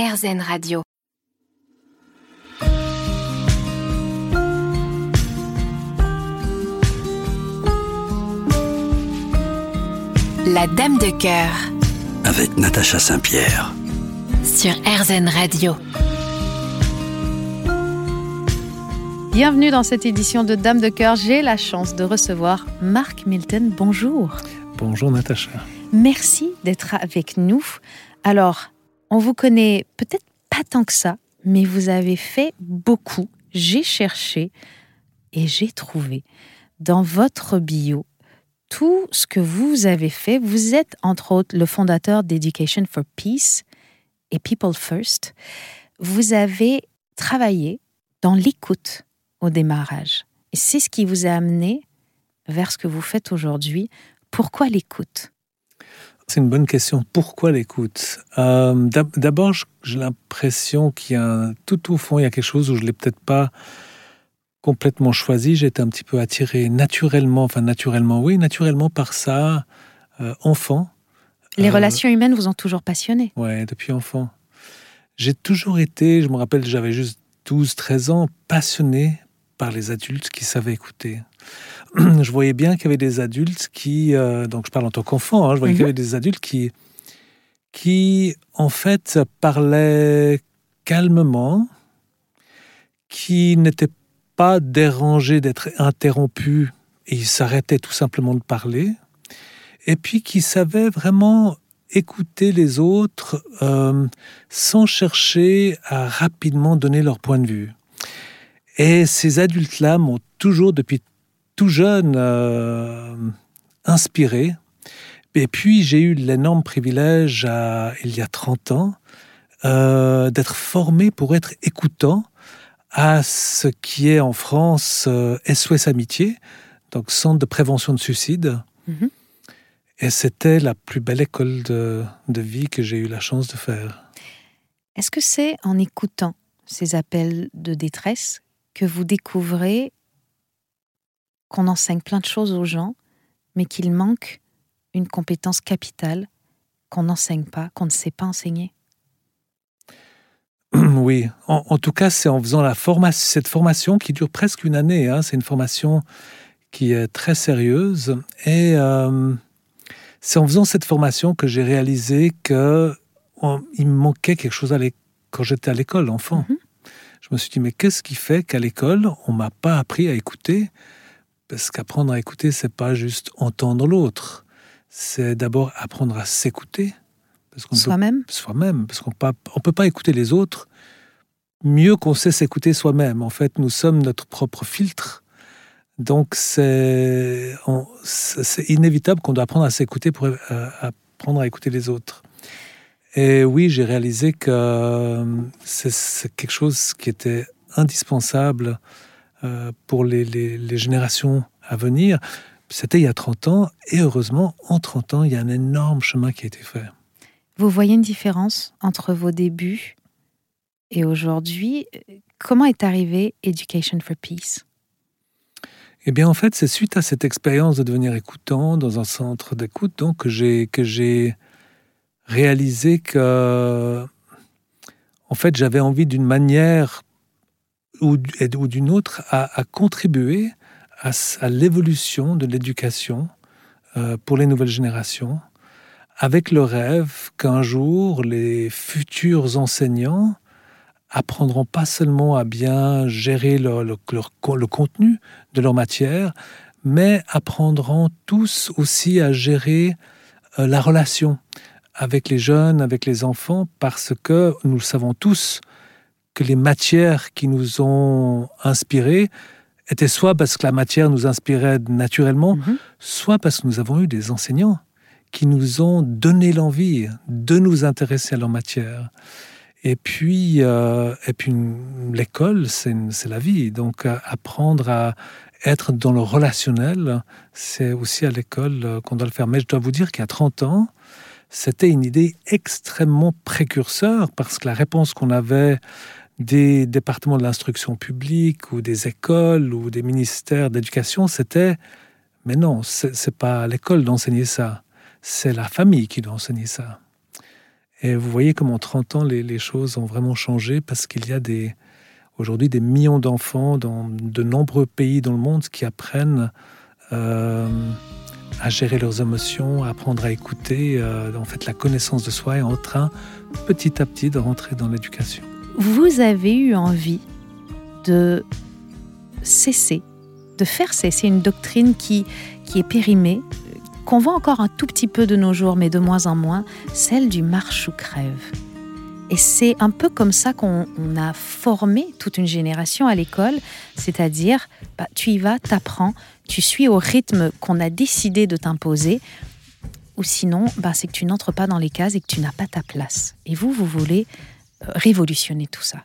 RZN Radio. La Dame de cœur. Avec Natacha Saint-Pierre. Sur RZN Radio. Bienvenue dans cette édition de Dame de cœur. J'ai la chance de recevoir Marc Milton. Bonjour. Bonjour Natacha. Merci d'être avec nous. Alors, on vous connaît peut-être pas tant que ça, mais vous avez fait beaucoup. J'ai cherché et j'ai trouvé dans votre bio tout ce que vous avez fait. Vous êtes entre autres le fondateur d'Education for Peace et People First. Vous avez travaillé dans l'écoute au démarrage. Et c'est ce qui vous a amené vers ce que vous faites aujourd'hui. Pourquoi l'écoute? C'est une bonne question. Pourquoi l'écoute? Euh, D'abord, j'ai l'impression qu'il y a tout au fond, il y a quelque chose où je l'ai peut-être pas complètement choisi. J'ai été un petit peu attiré naturellement, enfin naturellement, oui, naturellement par ça, euh, enfant. Les euh, relations humaines vous ont toujours passionné Ouais, depuis enfant. J'ai toujours été, je me rappelle, j'avais juste 12, 13 ans, passionné par les adultes qui savaient écouter. je voyais bien qu'il y avait des adultes qui, euh, donc je parle en tant qu'enfant, hein, je voyais qu'il y mhm. avait des adultes qui, qui en fait parlaient calmement, qui n'étaient pas dérangés d'être interrompus et ils s'arrêtaient tout simplement de parler, et puis qui savaient vraiment écouter les autres euh, sans chercher à rapidement donner leur point de vue. Et ces adultes-là m'ont toujours, depuis tout jeune euh, inspiré. Et puis j'ai eu l'énorme privilège, il y a 30 ans, euh, d'être formé pour être écoutant à ce qui est en France SOS euh, Amitié, donc Centre de prévention de suicide. Mhm. Et c'était la plus belle école de, de vie que j'ai eu la chance de faire. Est-ce que c'est en écoutant ces appels de détresse que vous découvrez qu'on enseigne plein de choses aux gens, mais qu'il manque une compétence capitale qu'on n'enseigne pas, qu'on ne sait pas enseigner Oui, en, tout cas, c'est en faisant la formation, cette formation qui dure presque une année. Hein. c'est une formation qui est très sérieuse. Et euh, c'est en faisant cette formation que j'ai réalisé qu'il me manquait quelque chose à quand j'étais à l'école, enfant. Mm-hmm. Je me suis dit, mais qu'est-ce qui fait qu'à l'école, on m'a pas appris à écouter parce qu'apprendre à écouter, c'est pas juste entendre l'autre, c'est d'abord apprendre à s'écouter. Soi-même Soi-même, parce qu'on ne peut pas écouter les autres mieux qu'on sait s'écouter soi-même. En fait, nous sommes notre propre filtre. Donc, c'est inévitable qu'on doit apprendre à s'écouter pour euh, apprendre à écouter les autres. Et oui, j'ai réalisé que euh, c'est quelque chose qui était indispensable pour les, générations à venir. C'était il y a 30 ans, et heureusement, en 30 ans, il y a un énorme chemin qui a été fait. Vous voyez une différence entre vos débuts et aujourd'hui? Comment est arrivé Education for Peace? Eh bien, en fait, c'est suite à cette expérience de devenir écoutant dans un centre d'écoute donc que j'ai que j'ai réalisé que, en fait, j'avais envie d'une manière ou, d'une autre à, contribuer à, l'évolution de l'éducation euh, pour les nouvelles générations, avec le rêve qu'un jour les futurs enseignants apprendront pas seulement à bien gérer le, contenu de leur matière, mais apprendront tous aussi à gérer euh, la relation avec les jeunes, avec les enfants, parce que nous le savons tous, que les matières qui nous ont inspirés étaient soit parce que la matière nous inspirait naturellement, mhm. soit parce que nous avons eu des enseignants qui nous ont donné l'envie de nous intéresser à leur matière. Et puis, euh, et puis l'école, c'est la vie. Donc, euh, apprendre à être dans le relationnel, c'est aussi à l'école euh, qu'on doit le faire. Mais je dois vous dire a 30 ans, c'était une idée extrêmement précurseur parce que la réponse qu'on avait des départements de l'instruction publique ou des écoles ou des ministères d'éducation, c'était mais non, c'est pas l'école d'enseigner ça, c'est la famille qui doit enseigner ça. Et vous voyez comment en 30 ans, les, les choses ont vraiment changé parce qu'il y a des, aujourd'hui des millions d'enfants dans de nombreux pays dans le monde qui apprennent euh, à gérer leurs émotions, à apprendre à écouter. Euh, en fait, la connaissance de soi est en train petit à petit de rentrer dans l'éducation. Vous avez eu envie de cesser, de faire cesser une doctrine qui, qui est périmée, qu'on voit encore un tout petit peu de nos jours, mais de moins en moins, celle du marche ou crève. Et c'est un peu comme ça qu'on on a formé toute une génération à l'école, c'est-à-dire bah, tu y vas, t'apprends, tu suis au rythme qu'on a décidé de t'imposer, ou sinon bah, c'est que tu n'entres pas dans les cases et que tu n'as pas ta place. Et vous, vous voulez révolutionner tout ça.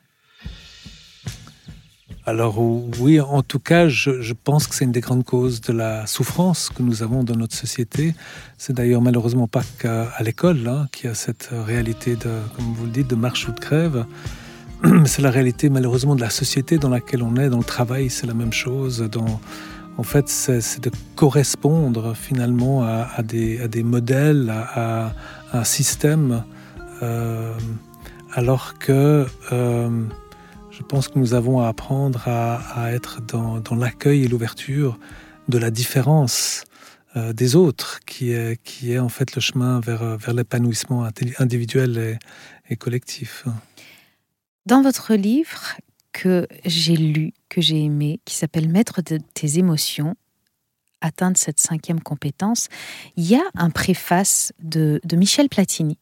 Alors oui, en tout cas, je, pense que c'est une des grandes causes de la souffrance que nous avons dans notre société. C'est d'ailleurs malheureusement pas qu'à l'école hein, qui a cette réalité de, comme vous le dites, de marche ou de crève. C'est la réalité malheureusement de la société dans laquelle on est, dans le travail, c'est la même chose. En fait, c'est de correspondre finalement à, des, modèles, à, à un système, euh, alors que euh, je pense que nous avons à apprendre à, être dans, l'accueil et l'ouverture de la différence euh, des autres, qui est, qui est en fait le chemin vers, vers l'épanouissement individuel et, collectif. Dans votre livre que j'ai lu, que j'ai aimé, qui s'appelle Maître de tes émotions, atteindre cette cinquième compétence, il y a un préface de, de Michel Platini,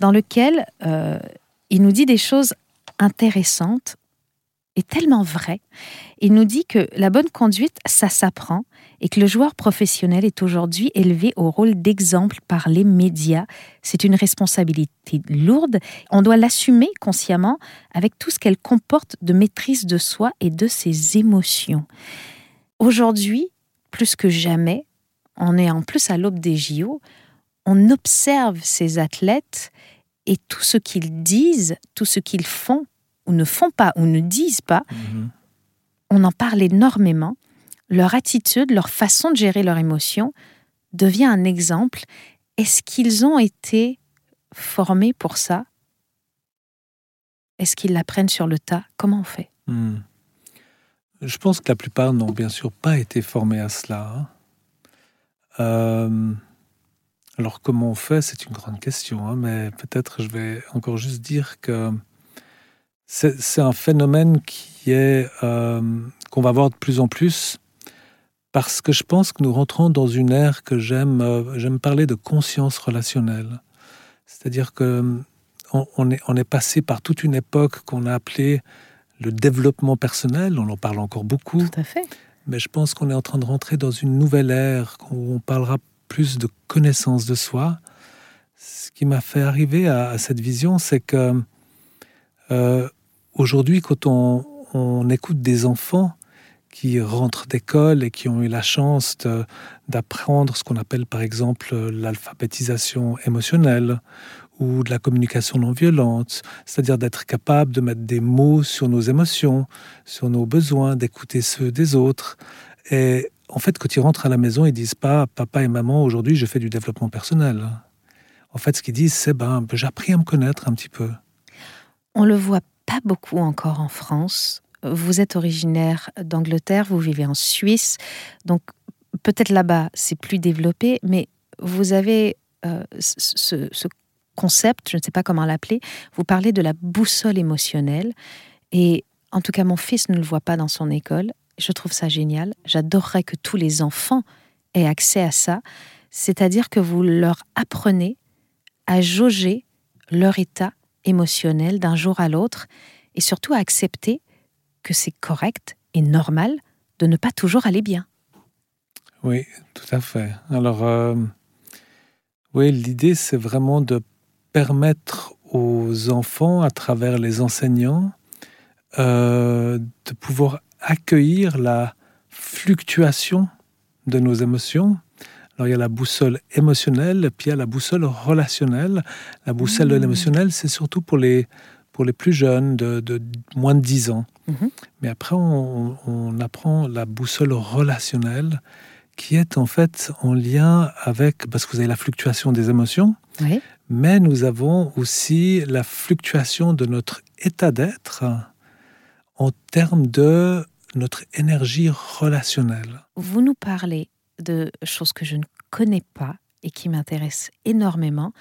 dans lequel euh, il nous dit des choses intéressantes est tellement vrai. Il nous dit que la bonne conduite, ça s'apprend et que le joueur professionnel est aujourd'hui élevé au rôle d'exemple par les médias. C'est une responsabilité lourde. On doit l'assumer consciemment avec tout ce qu'elle comporte de maîtrise de soi et de ses émotions. Aujourd'hui, plus que jamais, on est en plus à l'aube des JO, on observe ces athlètes et tout ce qu'ils disent, tout ce qu'ils font ou ne font pas ou ne disent pas, mmh. on en parle énormément. Leur attitude, leur façon de gérer leurs émotions devient un exemple. Est-ce qu'ils ont été formés pour ça? Est-ce qu'ils l'apprennent sur le tas? Comment on fait? Mmh. Je pense que la plupart n'ont bien sûr pas été formés à cela. Hein. Euh, alors comment on fait? C'est une grande question, hein, mais peut-être je vais encore juste dire que c'est un phénomène qui est euh, qu'on va voir de plus en plus parce que je pense que nous rentrons dans une ère que j'aime euh, j'aime parler de conscience relationnelle. C'est-à-dire que on, on, est, on est passé par toute une époque qu'on a appelée le développement personnel, on en parle encore beaucoup. Tout à fait. Mais je pense qu'on est en train de rentrer dans une nouvelle ère où on parlera plus de connaissance de soi. Ce qui m'a fait arriver à, cette vision, c'est que euh, Aujourd'hui, quand on, on, écoute des enfants qui rentrent d'école et qui ont eu la chance d'apprendre ce qu'on appelle par exemple l'alphabétisation émotionnelle ou de la communication non violente, c'est-à-dire d'être capable de mettre des mots sur nos émotions, sur nos besoins, d'écouter ceux des autres. Et en fait, quand ils rentrent à la maison, ils disent pas papa et maman, aujourd'hui je fais du développement personnel. En fait, ce qu'ils disent, c'est ben, j'ai appris à me connaître un petit peu. On le voit pas beaucoup encore en France. Vous êtes originaire d'Angleterre, vous vivez en Suisse, donc peut-être là-bas c'est plus développé, mais vous avez euh, ce, ce, concept, je ne sais pas comment l'appeler, vous parlez de la boussole émotionnelle, et en tout cas mon fils ne le voit pas dans son école, je trouve ça génial, j'adorerais que tous les enfants aient accès à ça, c'est-à-dire que vous leur apprenez à jauger leur état émotionnel d'un jour à l'autre et surtout à accepter que c'est correct et normal de ne pas toujours aller bien. Oui, tout à fait. Alors, euh, oui, l'idée, c'est vraiment de permettre aux enfants, à travers les enseignants, euh, de pouvoir accueillir la fluctuation de nos émotions alors il y a la boussole émotionnelle, puis il y a la boussole relationnelle. La boussole mmh. de l'émotionnel, c'est surtout pour les, pour les plus jeunes, de, de moins de 10 ans. Mmh. Mais après, on, on, apprend la boussole relationnelle, qui est en fait en lien avec, parce que vous avez la fluctuation des émotions, oui. mais nous avons aussi la fluctuation de notre état d'être en termes de notre énergie relationnelle. Vous nous parlez de choses que je ne connais pas et qui m'intéressent énormément.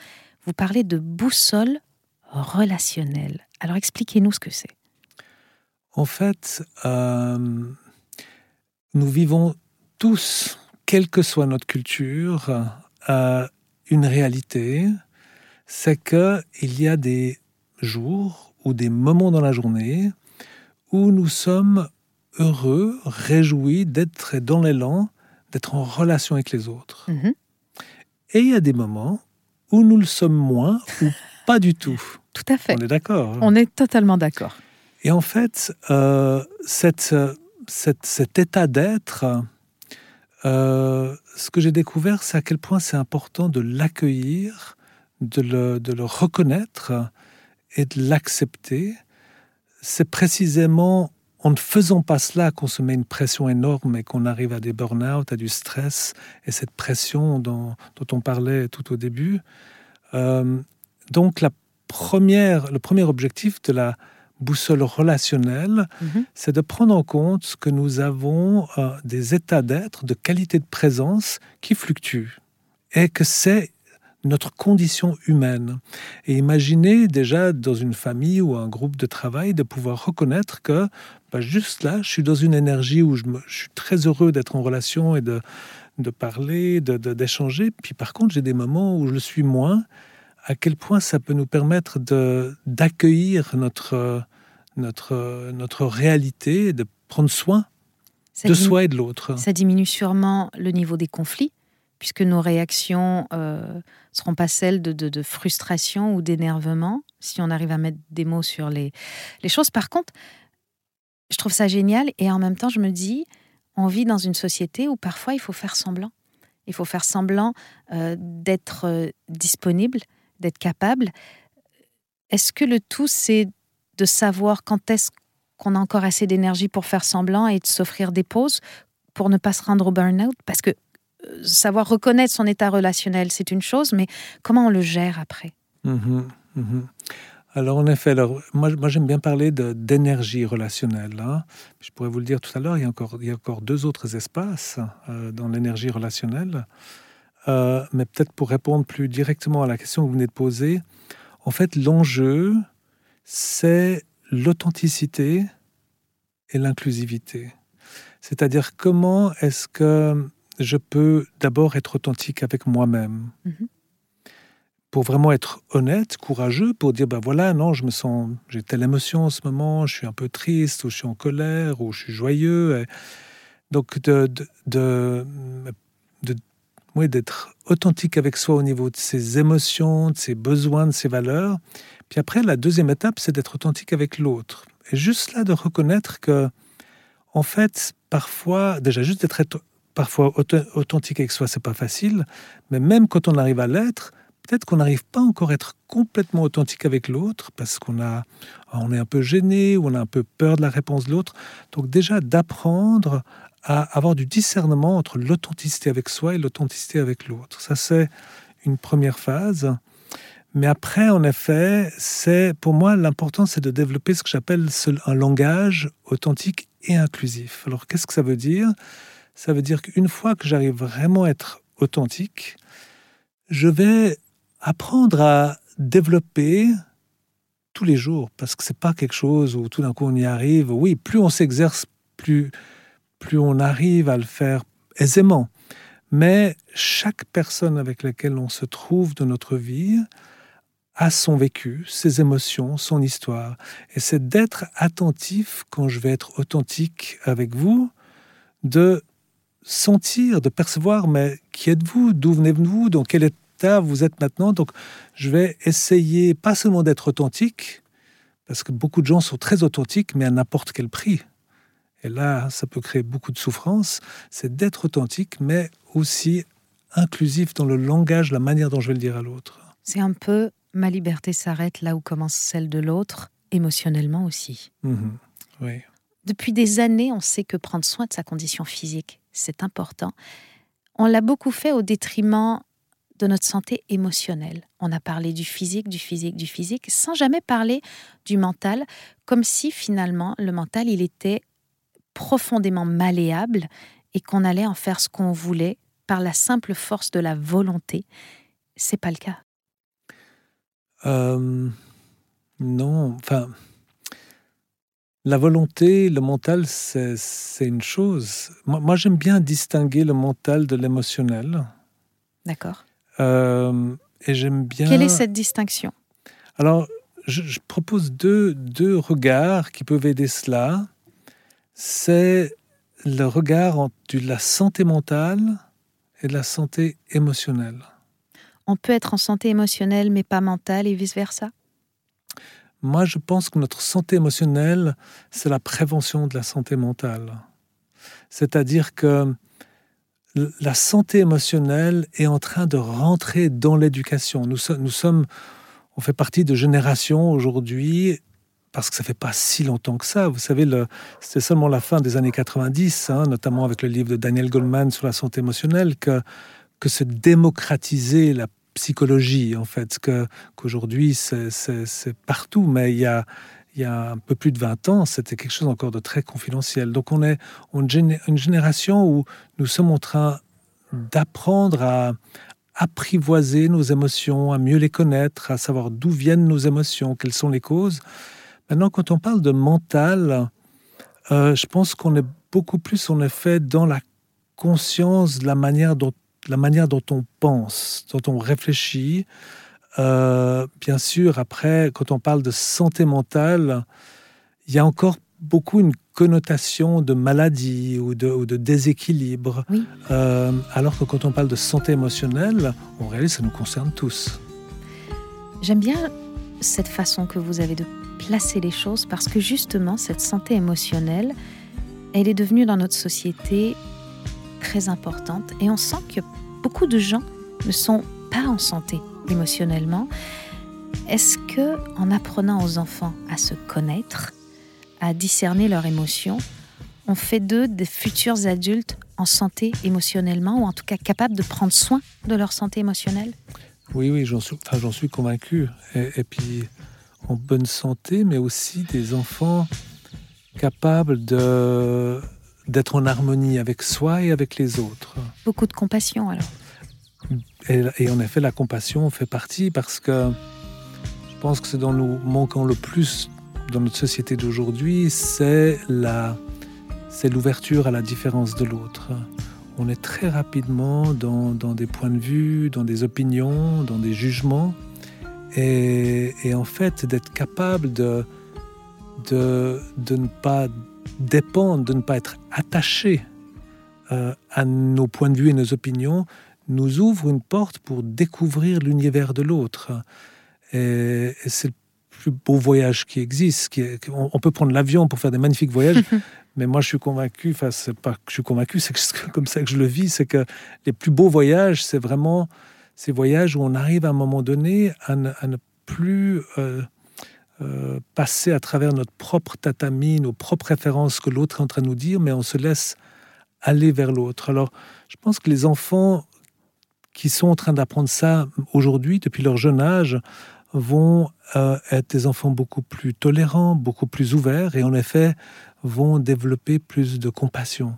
Vous parlez de boussole relationnelle. Alors expliquez-nous ce que c'est. En fait, euh, nous vivons tous, quelle que soit notre culture, euh, une réalité, c'est qu'il y a des jours ou des moments dans la journée où nous sommes heureux, réjouis d'être dans l'élan, d'être en relation avec les autres. Mhm. Et il y a des moments où nous le sommes moins ou pas du tout. Tout à fait. On est d'accord. hein On est totalement d'accord. Et en fait, euh, cette, cette- cet état d'être, euh, ce que j'ai découvert, c'est à quel point c'est important de l'accueillir, de le, de le reconnaître et de l'accepter. C'est précisément en ne faisant pas cela qu'on se met une pression énorme et qu'on arrive à des burn-out, à du stress et cette pression dont, dont on parlait tout au début. Euh, donc, la première, le premier objectif de la boussole relationnelle, Mhm. c'est de prendre en compte que nous avons euh, des états d'être, de qualité de présence qui fluctuent et que c'est notre condition humaine. Et imaginez déjà dans une famille ou un groupe de travail de pouvoir reconnaître que bah, juste là, je suis dans une énergie où je, me- je suis très heureux d'être en relation et de, de parler, de- de- d'échanger. Puis par contre, j'ai des moments où je le suis moins. À quel point ça peut nous permettre de, d'accueillir notre, notre, notre réalité, de prendre soin Ça de soi et de l'autre. Ça diminue sûrement le niveau des conflits, puisque nos réactions euh, seront pas celles de, frustration ou d'énervement, si on arrive à mettre des mots sur les, choses. Par contre, je trouve ça génial et en même temps, je me dis, on vit dans une société où parfois il faut faire semblant. Il faut faire semblant euh, d'être euh, disponible, d'être capable. Est-ce que le tout, c'est de savoir quand est-ce qu'on a encore assez d'énergie pour faire semblant et de s'offrir des pauses pour ne pas se rendre au burn-out? Parce que savoir reconnaître son état relationnel, c'est une chose, mais comment on le gère après? Mhm, mhm. Alors en effet, alors, moi, moi j'aime bien parler d'énergie relationnelle. hein. Je pourrais vous le dire tout à l'heure, il, y a encore- il y a encore deux autres espaces euh, dans l'énergie relationnelle. Euh, mais peut-être pour répondre plus directement à la question que vous venez de poser, en fait l'enjeu, c'est l'authenticité et l'inclusivité. C'est-à-dire comment est-ce que je peux d'abord être authentique avec moi-même Mhm. pour vraiment être honnête, courageux, pour dire ben voilà, non, je me sens, j'ai telle émotion en ce moment, je suis un peu triste, ou je suis en colère, ou je suis joyeux. Et donc de, de, de, de- oui, d'être authentique avec soi au niveau de ses émotions, de ses besoins, de ses valeurs. Puis après, la deuxième étape, c'est d'être authentique avec l'autre. Et juste là, de reconnaître que, en fait, parfois, déjà juste d'être être- parfois auth- authentique avec soi, c'est pas facile, mais même quand on arrive à l'être, peut-être qu'on n'arrive pas encore à être complètement authentique avec l'autre parce qu'on a, on est un peu gêné ou on a un peu peur de la réponse de l'autre. Donc déjà d'apprendre à avoir du discernement entre l'authenticité avec soi et l'authenticité avec l'autre. Ça c'est une première phase. Mais après, en effet, c'est pour moi l'important, c'est de développer ce que j'appelle un langage authentique et inclusif. Alors qu'est-ce que ça veut dire? Ça veut dire qu'une fois que j'arrive vraiment à être authentique, je vais apprendre à développer tous les jours, parce que c'est pas quelque chose où tout d'un coup on y arrive. Oui, plus on s'exerce, plus, plus on arrive à le faire aisément. Mais chaque personne avec laquelle on se trouve dans notre vie a son vécu, ses émotions, son histoire. Et c'est d'être attentif quand je vais être authentique avec vous, de sentir, de percevoir, mais qui êtes-vous D'où venez-vous Dans quel état vous êtes maintenant Donc, je vais essayer pas seulement d'être authentique, parce que beaucoup de gens sont très authentiques, mais à n'importe quel prix. Et là, ça peut créer beaucoup de souffrance. C'est d'être authentique, mais aussi inclusif dans le langage, la manière dont je vais le dire à l'autre. C'est un peu ma liberté s'arrête là où commence celle de l'autre, émotionnellement aussi. Mhm. Oui. Depuis des années, on sait que prendre soin de sa condition physique, c'est important. On l'a beaucoup fait au détriment de notre santé émotionnelle. On a parlé du physique, du physique, du physique, sans jamais parler du mental, comme si finalement le mental, il était profondément malléable et qu'on allait en faire ce qu'on voulait par la simple force de la volonté. C'est pas le cas. Euh, non, enfin, la volonté, le mental, c'est une chose. Moi, j'aime bien distinguer le mental de l'émotionnel. D'accord. Euh, et j'aime bien. Quelle est cette distinction? Alors, je, propose deux, deux regards qui peuvent aider cela. C'est le regard entre la santé mentale et de la santé émotionnelle. On peut être en santé émotionnelle mais pas mentale et vice-versa? Moi, je pense que notre santé émotionnelle, c'est la prévention de la santé mentale. C'est-à-dire que la santé émotionnelle est en train de rentrer dans l'éducation. Nous, sommes, on fait partie de générations aujourd'hui parce que ça fait pas si longtemps que ça. Vous savez, c'était seulement la fin des années 90, hein, notamment avec le livre de Daniel Goldman sur la santé émotionnelle, que, que se démocratiser la psychologie, en fait, qu'aujourd'hui c'est, partout, mais il y a, il y a un peu plus de 20 ans, c'était quelque chose encore de très confidentiel. Donc on est une génération où nous sommes en train d'apprendre à apprivoiser nos émotions, à mieux les connaître, à savoir d'où viennent nos émotions, quelles sont les causes. Maintenant, quand on parle de mental, euh, je pense qu'on est beaucoup plus en effet dans la conscience de la manière dont, la manière dont on pense, dont on réfléchit, euh, bien sûr, après, quand on parle de santé mentale, il y a encore beaucoup une connotation de maladie ou de, déséquilibre. Euh, alors que quand on parle de santé émotionnelle, en réalité, ça nous concerne tous. J'aime bien cette façon que vous avez de placer les choses parce que justement, cette santé émotionnelle, elle est devenue dans notre société très importante et on sent que beaucoup de gens ne sont pas en santé émotionnellement. Est-ce que, en apprenant aux enfants à se connaître, à discerner leurs émotions, on fait d'eux des futurs adultes en santé émotionnellement, ou en tout cas capables de prendre soin de leur santé émotionnelle? Oui, oui, j'en suis, enfin, suis convaincu. Et, puis, en bonne santé, mais aussi des enfants capables de d'être en harmonie avec soi et avec les autres. Beaucoup de compassion alors. Et, en effet, la compassion fait partie parce que je pense que ce dont nous manquons le plus dans notre société d'aujourd'hui, c'est la, c'est l'ouverture à la différence de l'autre. On est très rapidement dans, dans, des points de vue, dans des opinions, dans des jugements. Et, et en fait, d'être capable de, de, de, ne pas dépendre, de ne pas être attaché euh, à nos points de vue et nos opinions, nous ouvre une porte pour découvrir l'univers de l'autre. Et, c'est le plus beau voyage qui existe. Qui on, peut prendre l'avion pour faire des magnifiques voyages, mais moi je suis convaincu, enfin c'est pas que je suis convaincu, c'est comme ça que je le vis, c'est que les plus beaux voyages, c'est vraiment ces voyages où on arrive à un moment donné à ne, plus euh, euh, passer à travers notre propre tatami, nos propres références que l'autre est en train de nous dire, mais on se laisse aller vers l'autre. Alors, je pense que les enfants qui sont en train d'apprendre ça aujourd'hui, depuis leur jeune âge, vont euh, être des enfants beaucoup plus tolérants, beaucoup plus ouverts et en effet vont développer plus de compassion.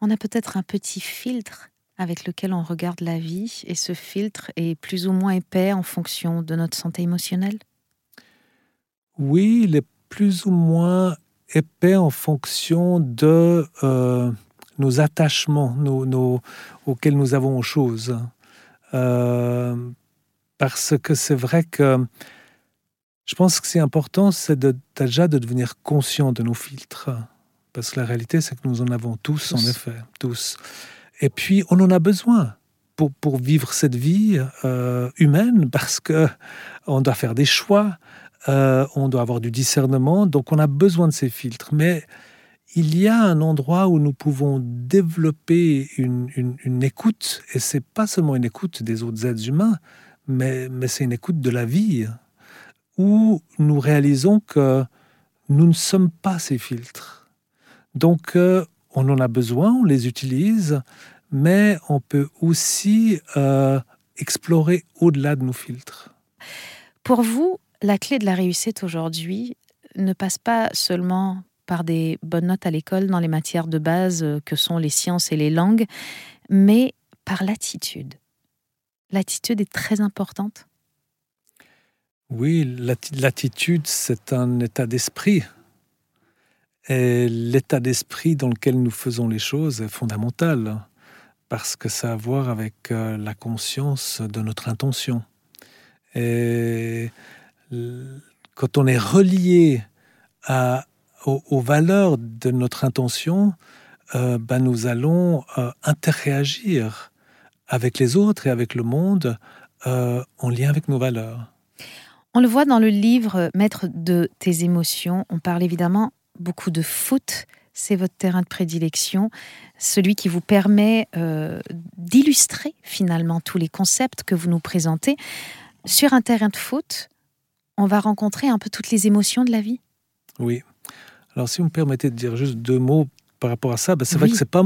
On a peut-être un petit filtre avec lequel on regarde la vie et ce filtre est plus ou moins épais en fonction de notre santé émotionnelle? Oui, il est plus ou moins épais en fonction de euh, nos attachements nos, auxquels nous avons aux choses. Euh, parce que c'est vrai que je pense que c'est important, c'est déjà de devenir conscient de nos filtres. Parce que la réalité, c'est que nous en avons tous, en effet, tous. Et puis, on en a besoin pour, pour vivre cette vie euh, humaine, parce que on doit faire des choix, euh, on doit avoir du discernement, donc on a besoin de ces filtres. Mais il y a un endroit où nous pouvons développer une, écoute, et c'est pas seulement une écoute des autres êtres humains, mais, c'est une écoute de la vie, où nous réalisons que nous ne sommes pas ces filtres. Donc, euh, on en a besoin, on les utilise, mais on peut aussi euh, explorer au-delà de nos filtres. Pour vous, la clé de la réussite aujourd'hui ne passe pas seulement par des bonnes notes à l'école dans les matières de base euh, que sont les sciences et les langues, mais par l'attitude. L'attitude est très importante. Oui, l'attitude, c'est un état d'esprit. Et l'état d'esprit dans lequel nous faisons les choses est fondamental, parce que ça a à voir avec euh, la conscience de notre intention. Et quand on est relié aux, valeurs de notre intention, euh, ben nous allons euh, interréagir avec les autres et avec le monde euh, en lien avec nos valeurs. On le voit dans le livre Maître de tes émotions. On parle évidemment beaucoup de foot. C'est votre terrain de prédilection, celui qui vous permet d'illustrer finalement tous les concepts que vous nous présentez. Sur un terrain de foot, on va rencontrer un peu toutes les émotions de la vie? Oui. Alors, si vous me permettez de dire juste deux mots par rapport à ça, ben, c'est vrai que c'est pas,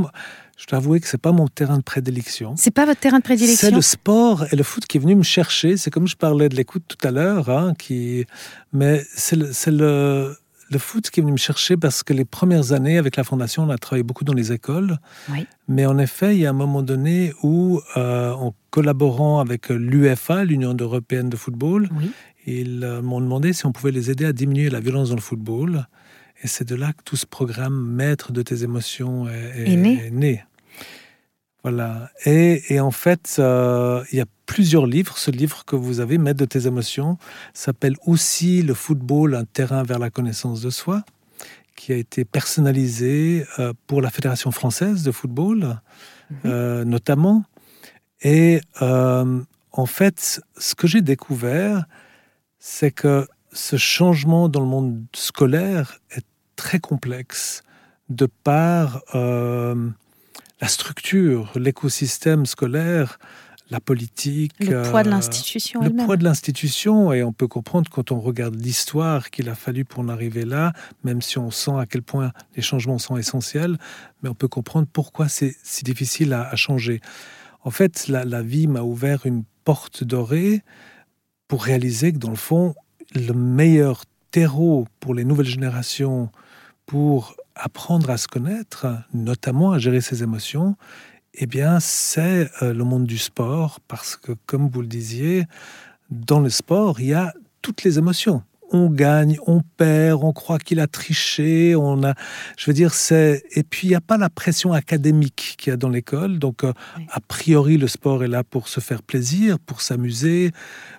je dois avouer que c'est pas mon terrain de prédilection. C'est pas votre terrain de prédilection? C'est le sport et le foot qui est venu me chercher. C'est comme je parlais de l'écoute tout à l'heure, hein, qui, mais c'est le, le, le, foot qui est venu me chercher parce que les premières années avec la fondation, on a travaillé beaucoup dans les écoles. Oui. Mais en effet, il y a un moment donné où, euh, en collaborant avec l'UFA, l'Union européenne de football, oui. Ils euh, m'ont demandé si on pouvait les aider à diminuer la violence dans le football. Et c'est de là que tout ce programme Maître de tes émotions est, né. Voilà. Et, en fait, euh, il y a plusieurs livres. Ce livre que vous avez, Maître de tes émotions, s'appelle aussi Le football, un terrain vers la connaissance de soi, qui a été personnalisé euh, pour la Fédération française de football, mhm. notamment. Et en fait, ce que j'ai découvert, c'est que ce changement dans le monde scolaire est très complexe de par euh, la structure, l'écosystème scolaire, la politique. Le poids de euh, l'institution. Le poids de l'institution. Et on peut comprendre quand on regarde l'histoire qu'il a fallu pour en arriver là, même si on sent à quel point les changements sont essentiels, mais on peut comprendre pourquoi c'est si difficile à, changer. En fait, la, la vie m'a ouvert une porte dorée pour réaliser que dans le fond, le meilleur terreau pour les nouvelles générations pour apprendre à se connaître, notamment à gérer ses émotions, eh bien, c'est euh, le monde du sport, parce que, comme vous le disiez, dans le sport, il y a toutes les émotions. On gagne, on perd, on croit qu'il a triché, on a, je veux dire, c'est et puis il n'y a pas la pression académique qu'il y a dans l'école. Donc, euh, a priori, le sport est là pour se faire plaisir, pour s'amuser,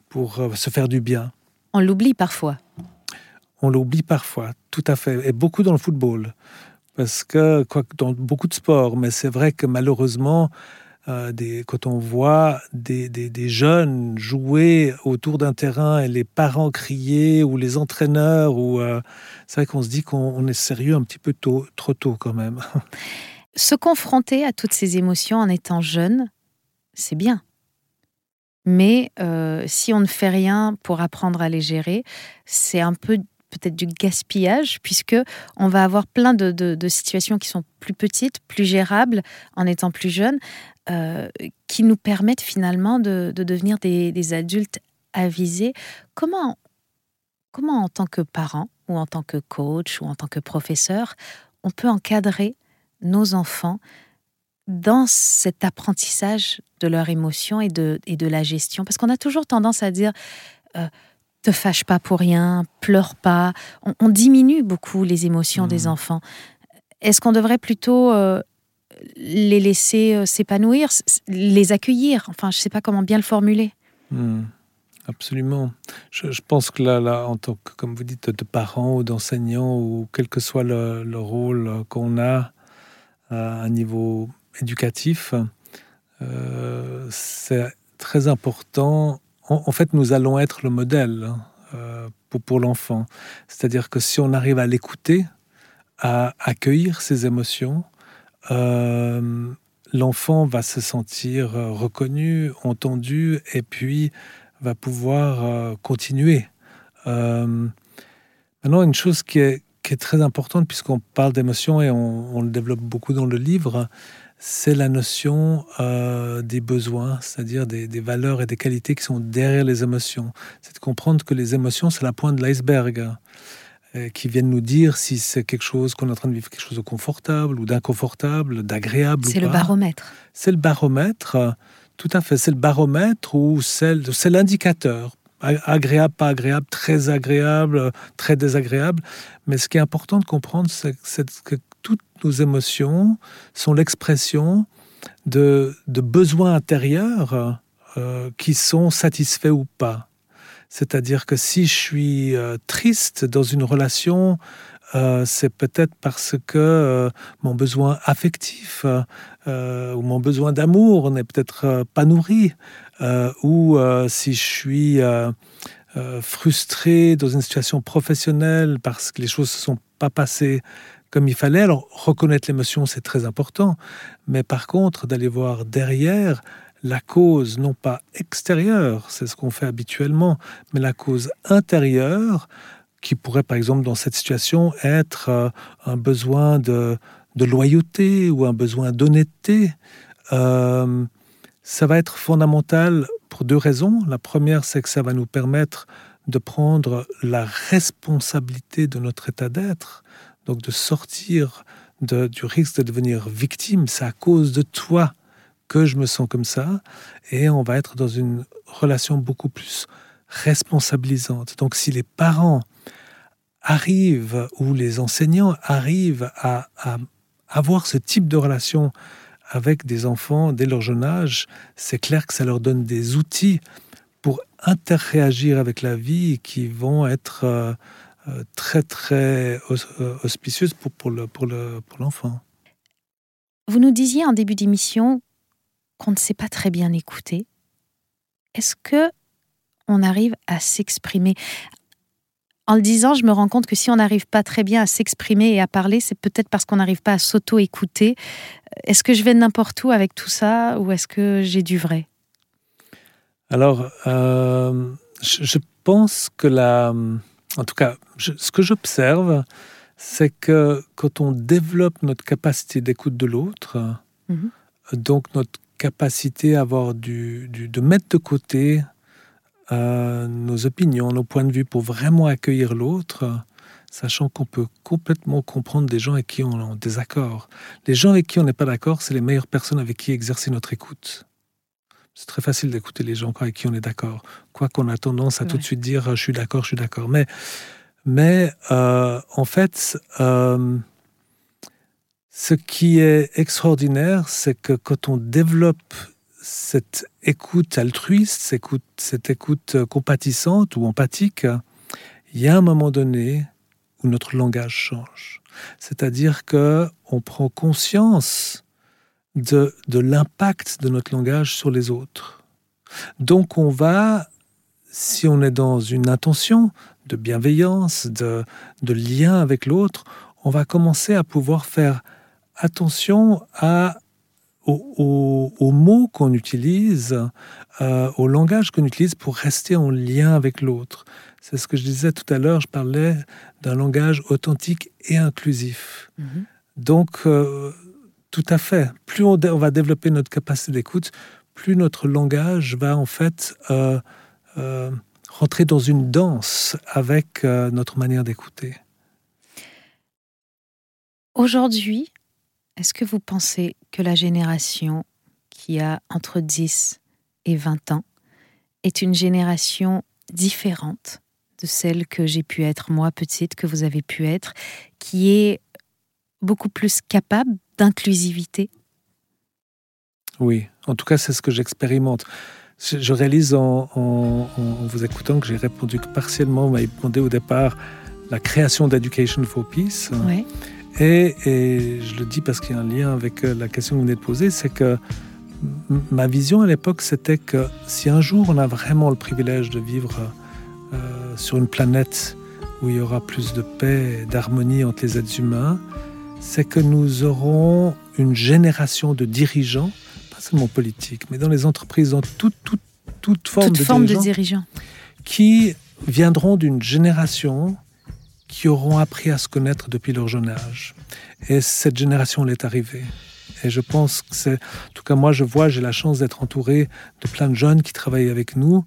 pour euh, se faire du bien. On l'oublie parfois. On l'oublie parfois, tout à fait, et beaucoup dans le football. Parce que, quoi, dans beaucoup de sports, mais c'est vrai que malheureusement, euh, des, quand on voit des, des, jeunes jouer autour d'un terrain et les parents crier, ou les entraîneurs, ou euh, c'est vrai qu'on se dit qu'on est sérieux un petit peu tôt, trop tôt quand même. Se confronter à toutes ces émotions en étant jeune, c'est bien. Mais euh, si on ne fait rien pour apprendre à les gérer, c'est un peu peut-être du gaspillage, puisque on va avoir plein de, situations qui sont plus petites, plus gérables en étant plus jeunes, euh, qui nous permettent finalement de, devenir des, adultes avisés. Comment, comment, en tant que parent, ou en tant que coach, ou en tant que professeur, on peut encadrer nos enfants dans cet apprentissage de leurs émotions et de, et de la gestion Parce qu'on a toujours tendance à dire euh, te fâche pas pour rien, pleure pas. On, diminue beaucoup les émotions des mmh. enfants. Est-ce qu'on devrait plutôt euh, les laisser euh, s'épanouir, les accueillir? Enfin, je ne sais pas comment bien le formuler. Mmh. Absolument. Je, pense que là, là, en tant que, comme vous dites, de parents ou d'enseignants, ou quel que soit le, le rôle qu'on a à un niveau éducatif, euh, c'est très important. En, fait, nous allons être le modèle hein, euh, pour, l'enfant. C'est-à-dire que si on arrive à l'écouter, à accueillir ses émotions, euh, l'enfant va se sentir reconnu, entendu, et puis va pouvoir continuer. maintenant, une chose qui est, très importante, puisqu'on parle d'émotions et on, le développe beaucoup dans le livre, c'est la notion euh, des besoins, c'est-à-dire des, des, valeurs et des qualités qui sont derrière les émotions. C'est de comprendre que les émotions, c'est la pointe de l'iceberg, euh, qui viennent nous dire si c'est quelque chose qu'on est en train de vivre, quelque chose de confortable ou d'inconfortable, d'agréable. C'est le baromètre. C'est le baromètre, tout à fait. C'est le baromètre ou c'est l'indicateur agréable, pas agréable, très agréable, très désagréable. Mais ce qui est important de comprendre, c'est que toutes nos émotions sont l'expression de, besoins intérieurs euh, qui sont satisfaits ou pas. C'est-à-dire que si je suis euh, triste dans une relation, euh, c'est peut-être parce que mon besoin affectif ou mon besoin d'amour n'est peut-être pas nourri. ou si je suis frustré dans une situation professionnelle parce que les choses ne se sont pas passées comme il fallait. Alors, reconnaître l'émotion, c'est très important, mais par contre, d'aller voir derrière la cause, non pas extérieure, c'est ce qu'on fait habituellement, mais la cause intérieure, qui pourrait, par exemple, dans cette situation, être euh, un besoin de, loyauté ou un besoin d'honnêteté. Euh, ça va être fondamental pour deux raisons. La première, c'est que ça va nous permettre de prendre la responsabilité de notre état d'être, donc de sortir du risque de devenir victime, c'est à cause de toi que je me sens comme ça, et on va être dans une relation beaucoup plus responsabilisante. Donc si les parents arrivent, ou les enseignants arrivent à, avoir ce type de relation avec des enfants dès leur jeune âge, c'est clair que ça leur donne des outils pour interréagir avec la vie qui vont être euh, très très euh, auspicieuse pour, pour, le, pour, le, pour l'enfant. Vous nous disiez en début d'émission qu'on ne sait pas très bien écouter. Est-ce que on arrive à s'exprimer? En le disant, je me rends compte que si on n'arrive pas très bien à s'exprimer et à parler, c'est peut-être parce qu'on n'arrive pas à s'auto-écouter. Est-ce que je vais n'importe où avec tout ça ou est-ce que j'ai du vrai? Alors, euh, je, pense que la, en tout cas, ce que j'observe, c'est que quand on développe notre capacité d'écoute de l'autre, mhm. donc notre capacité à avoir du, de mettre de côté euh, nos opinions, nos points de vue pour vraiment accueillir l'autre, sachant qu'on peut complètement comprendre des gens avec qui on est en désaccord. Les gens avec qui on n'est pas d'accord, c'est les meilleures personnes avec qui exercer notre écoute. C'est très facile d'écouter les gens avec qui on est d'accord. Quoi qu'on a tendance à tout de suite dire je suis d'accord, je suis d'accord. Mais, mais euh, en fait, euh, ce qui est extraordinaire, c'est que quand on développe cette écoute altruiste, cette écoute, cette écoute compatissante ou empathique, il y a un moment donné où notre langage change. C'est-à-dire que on prend conscience de, l'impact de notre langage sur les autres. Donc on va, si on est dans une intention de bienveillance, de, lien avec l'autre, on va commencer à pouvoir faire attention à, aux, mots qu'on utilise, euh, au langage qu'on utilise pour rester en lien avec l'autre. C'est ce que je disais tout à l'heure, je parlais d'un langage authentique et inclusif. Mm-hmm. Donc, euh, tout à fait. Plus on, va développer notre capacité d'écoute, plus notre langage va en fait euh, euh, rentrer dans une danse avec euh, notre manière d'écouter. Aujourd'hui, est-ce que vous pensez que la génération qui a entre 10 et 20 ans est une génération différente de celle que j'ai pu être moi petite, que vous avez pu être, qui est beaucoup plus capable d'inclusivité Oui, en tout cas, c'est ce que j'expérimente. Je réalise en, vous écoutant que j'ai répondu que partiellement. Vous m'avez demandé au départ la création d'Education for Peace. Et, et, je le dis parce qu'il y a un lien avec euh, la question que vous venez de poser, c'est que ma vision à l'époque, c'était que si un jour on a vraiment le privilège de vivre euh, sur une planète où il y aura plus de paix et d'harmonie entre les êtres humains, c'est que nous aurons une génération de dirigeants, pas seulement politiques, mais dans les entreprises, dans toute, toute, toute forme, de, forme dirigeants, de dirigeants, qui viendront d'une génération qui auront appris à se connaître depuis leur jeune âge. Et cette génération, elle est arrivée. Et je pense que c'est, en tout cas moi je vois, j'ai la chance d'être entouré de plein de jeunes qui travaillent avec nous,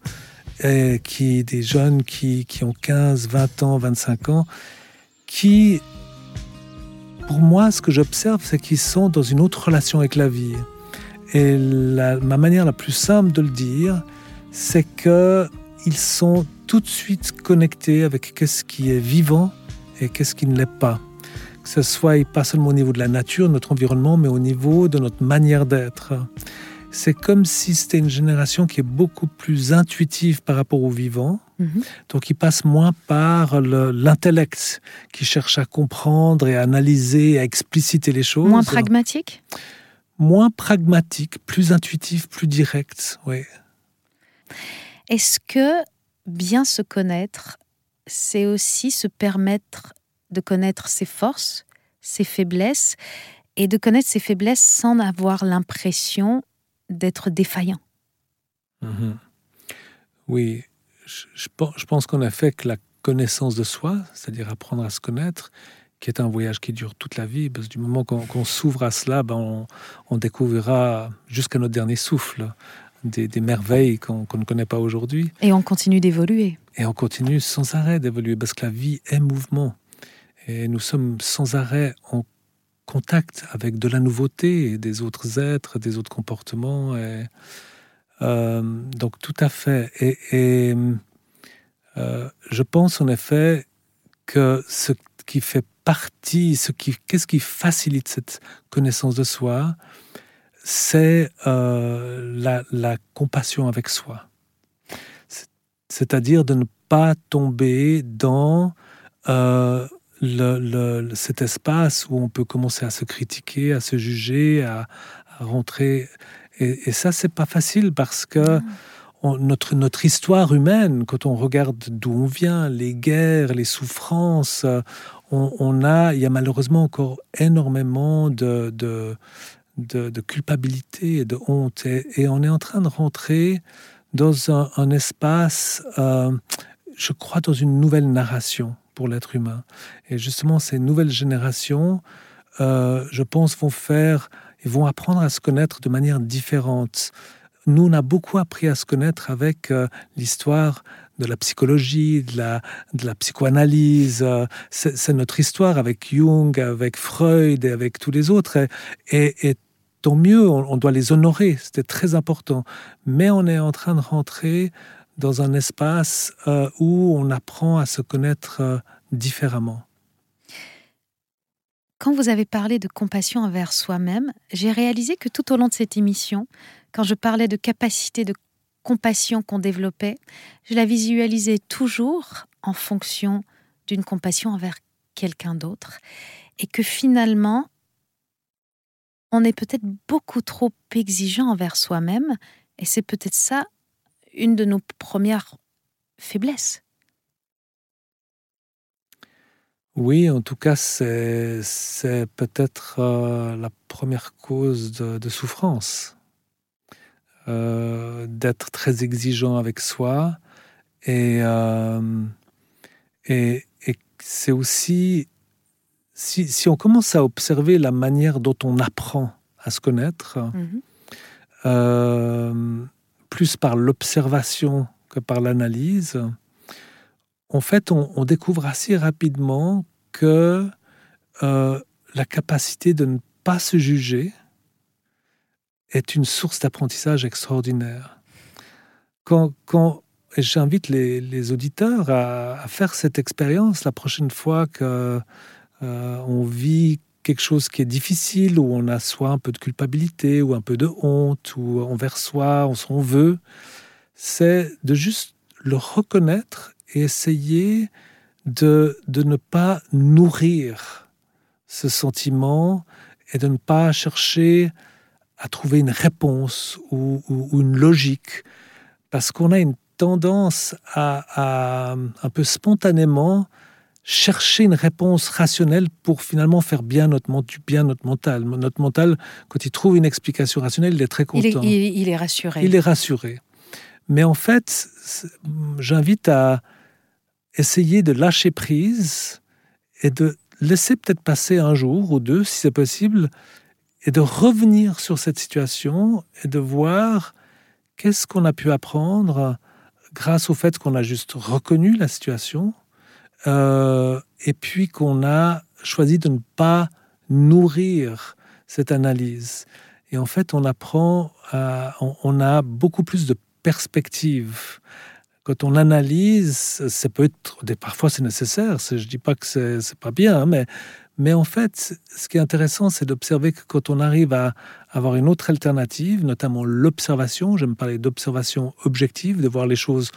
et qui, des jeunes qui, qui ont 15, 20 ans, 25 ans, qui, pour moi, ce que j'observe, c'est qu'ils sont dans une autre relation avec la vie. Et ma manière la plus simple de le dire, c'est que ils sont tout de suite connectés avec qu'est-ce qui est vivant et qu'est-ce qui ne l'est pas. Que ce soit pas seulement au niveau de la nature, de notre environnement, mais au niveau de notre manière d'être. C'est comme si c'était une génération qui est beaucoup plus intuitive par rapport au vivant, Mhm. donc il passe moins par le- l'intellect, qui cherche à comprendre et à analyser, à expliciter les choses. Moins pragmatique? Moins pragmatique, plus intuitif, plus direct. Oui. Est-ce que bien se connaître, c'est aussi se permettre de connaître ses forces, ses faiblesses, et de connaître ses faiblesses sans avoir l'impression d'être défaillant? Mhm. Oui, je, je pen- je pense qu'en effet que la connaissance de soi, c'est-à-dire apprendre à se connaître, qui est un voyage qui dure toute la vie, parce que du moment qu'on qu'on s'ouvre à cela, ben on, on découvrira jusqu'à notre dernier souffle des, des merveilles qu'on qu'on ne connaît pas aujourd'hui. Et on continue d'évoluer. Et on continue sans arrêt d'évoluer, parce que la vie est mouvement. Et nous sommes sans arrêt en contact avec de la nouveauté, des autres êtres, des autres comportements. Et, donc tout à fait. Et, euh, je pense en effet que ce qui fait partie, ce qui, qu'est-ce qui facilite cette connaissance de soi, c'est euh, la, compassion avec soi. C'est- C'est-à-dire de ne pas tomber dans euh, cet espace où on peut commencer à se critiquer, à se juger, à rentrer. Et, et ça, c'est pas facile parce que on- notre, notre histoire humaine, quand on regarde d'où on vient, les guerres, les souffrances, on, on a, il y a malheureusement encore énormément de, de, de, de culpabilité et de honte. Et, et on est en train de rentrer dans un, un espace, euh, je crois, dans une nouvelle narration pour l'être humain. Et justement, ces nouvelles générations, euh, je pense, vont faire, ils vont apprendre à se connaître de manière différente. Nous, on a beaucoup appris à se connaître avec euh, l'histoire de la psychologie, de la, psychoanalyse. euh, c'est notre histoire avec Jung, avec Freud et avec tous les autres. Et, et- et tant mieux, on, doit les honorer, c'était très important. Mais on est en train de rentrer dans un espace euh, où on apprend à se connaître différemment. Quand vous avez parlé de compassion envers soi-même, j'ai réalisé que tout au long de cette émission, quand je parlais de capacité de compassion qu'on développait, je la visualisais toujours en fonction d'une compassion envers quelqu'un d'autre. Et que finalement, on est peut-être beaucoup trop exigeant envers soi-même. Et c'est peut-être ça une de nos premières faiblesses. Oui, en tout cas, c'est peut-être euh, la première cause de, de souffrance. Euh, D'être très exigeant avec soi. Et, euh, et, et c'est aussi, si, si on commence à observer la manière dont on apprend à se connaître, Mhm. plus par l'observation que par l'analyse, en fait, on, découvre assez rapidement que euh, la capacité de ne pas se juger est une source d'apprentissage extraordinaire. Quand, j'invite les, auditeurs à, à faire cette expérience la prochaine fois que euh, on vit quelque chose qui est difficile, où on a soit un peu de culpabilité, ou un peu de honte, ou envers soi, on s'en veut, c'est de juste le reconnaître et essayer de, de ne pas nourrir ce sentiment et de ne pas chercher à trouver une réponse ou, ou- ou une logique. Parce qu'on a une tendance à, à, un peu spontanément chercher une réponse rationnelle pour finalement faire bien notre, bien notre mental. Notre mental, quand il trouve une explication rationnelle, il est très Il est, content. il- il est rassuré. Il est rassuré. Mais en fait, j'invite à essayer de lâcher prise et de laisser peut-être passer un jour ou deux, si c'est possible, et de revenir sur cette situation et de voir qu'est-ce qu'on a pu apprendre grâce au fait qu'on a juste reconnu la situation euh, et puis qu'on a choisi de ne pas nourrir cette analyse. Et en fait, on apprend, on, a beaucoup plus de perspectives. Quand on analyse, parfois c'est nécessaire, je ne dis pas que c'est pas bien, mais, mais en fait, ce qui est intéressant, c'est d'observer que quand on arrive à avoir une autre alternative, notamment l'observation, j'aime parler d'observation objective, de voir les choses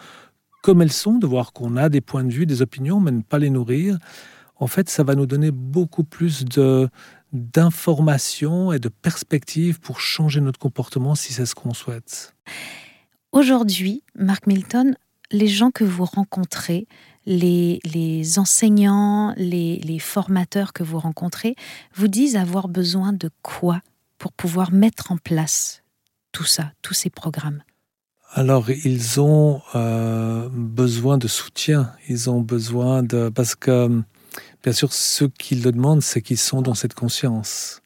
comme elles sont, de voir qu'on a des points de vue, des opinions, mais ne pas les nourrir, en fait, ça va nous donner beaucoup plus d'informations et de perspectives pour changer notre comportement si c'est ce qu'on souhaite. Aujourd'hui, Marc Milton, les gens que vous rencontrez, les, les enseignants, les, les, formateurs que vous rencontrez, vous disent avoir besoin de quoi pour pouvoir mettre en place tout ça, tous ces programmes? Alors, ils ont euh, besoin de soutien. Ils ont besoin de... Parce que Bien sûr, ceux qui le demandent, c'est qu'ils sont dans cette conscience.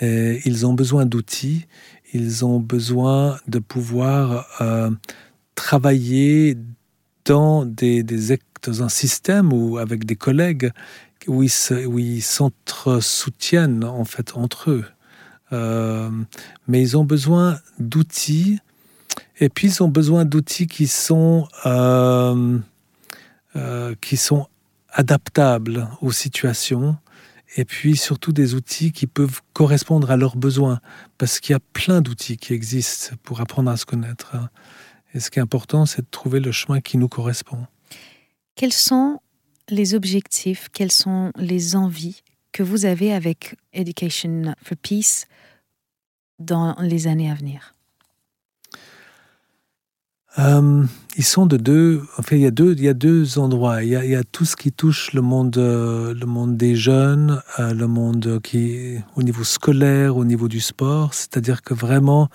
Et ils ont besoin d'outils, ils ont besoin de pouvoir euh, travailler dans, un système ou avec des collègues où ils, s'entre-soutiennent en fait entre eux. Euh, mais ils ont besoin d'outils et puis ils ont besoin d'outils qui sont euh, qui sont adaptables aux situations et puis surtout des outils qui peuvent correspondre à leurs besoins, parce qu'il y a plein d'outils qui existent pour apprendre à se connaître. Et ce qui est important, c'est de trouver le chemin qui nous correspond. Quels sont les objectifs, quelles sont les envies que vous avez avec Education for Peace dans les années à venir? Euh, ils sont de deux. En fait, il y a deux, il y a deux endroits. Il y a, il y a tout ce qui touche le monde, euh, le monde des jeunes, euh, le monde qui au niveau scolaire, au niveau du sport. C'est-à-dire que vraiment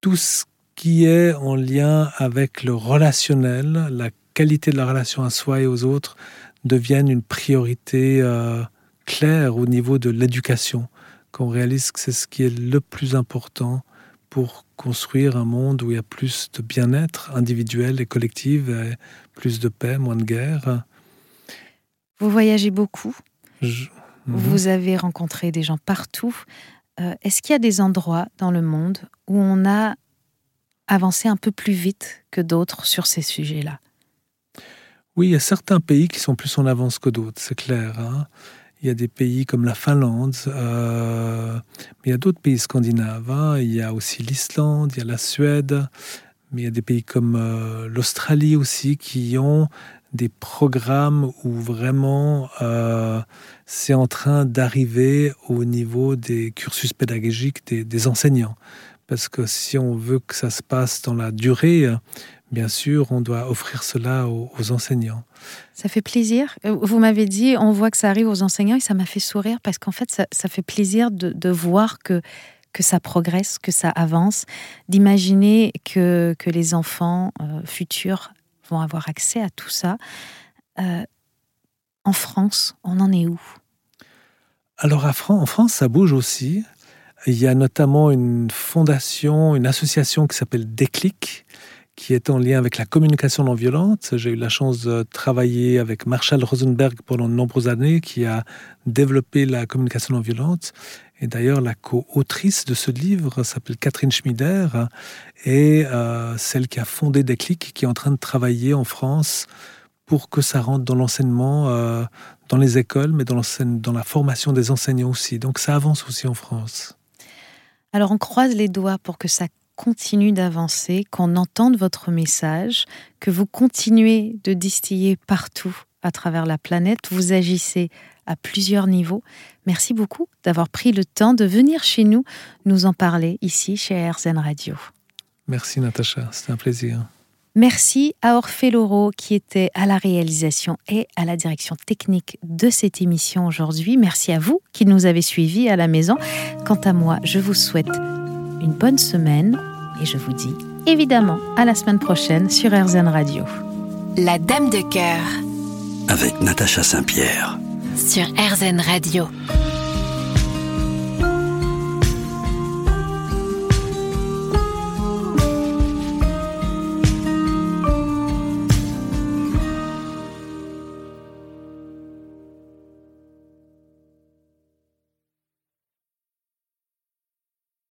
tout ce qui est en lien avec le relationnel, la qualité de la relation à soi et aux autres, deviennent une priorité claire au niveau de l'éducation. Qu'on réalise que c'est ce qui est le plus important pour construire un monde où il y a plus de bien-être individuel et collectif, et plus de paix, moins de guerre. Vous voyagez beaucoup. Mhm. Vous avez rencontré des gens partout. Euh, est-ce qu'il y a des endroits dans le monde où on a avancé un peu plus vite que d'autres sur ces sujets-là Oui, il y a certains pays qui sont plus en avance que d'autres, c'est clair. Hein. Il y a des pays comme la Finlande, euh, mais il y a d'autres pays scandinaves. Hein. Il y a aussi l'Islande, il y a la Suède, mais il y a des pays comme euh, l'Australie aussi qui ont des programmes où vraiment euh, c'est en train d'arriver au niveau des cursus pédagogiques des, enseignants. Parce que si on veut que ça se passe dans la durée, bien sûr, on doit offrir cela aux, enseignants. Ça fait plaisir. Euh, vous m'avez dit, on voit que ça arrive aux enseignants et ça m'a fait sourire parce qu'en fait, ça, fait plaisir de, voir que, que ça progresse, que ça avance, d'imaginer que, que les enfants euh, futurs vont avoir accès à tout ça. Euh, en France, on en est où? Alors en France, ça bouge aussi. Il y a notamment une fondation, une association qui s'appelle Déclic, qui est en lien avec la communication non violente. J'ai eu la chance de travailler avec Marshall Rosenberg pendant de nombreuses années, qui a développé la communication non violente. Et d'ailleurs, la co-autrice de ce livre s'appelle Catherine Schmider et euh, celle qui a fondé Déclic, qui est en train de travailler en France pour que ça rentre dans l'enseignement, euh, dans les écoles, mais dans, dans la formation des enseignants aussi. Donc ça avance aussi en France. Alors on croise les doigts pour que ça continue d'avancer, qu'on entende votre message, que vous continuez de distiller partout à travers la planète. Vous agissez à plusieurs niveaux. Merci beaucoup d'avoir pris le temps de venir chez nous nous en parler ici chez RZN Radio. Merci Natacha, c'était un plaisir. Merci à Orphée Laureau qui était à la réalisation et à la direction technique de cette émission aujourd'hui. Merci à vous qui nous avez suivis à la maison. Quant à moi, je vous souhaite une bonne semaine et je vous dis évidemment à la semaine prochaine sur RZN Radio. La Dame de Cœur avec Natacha Saint-Pierre sur RZN Radio.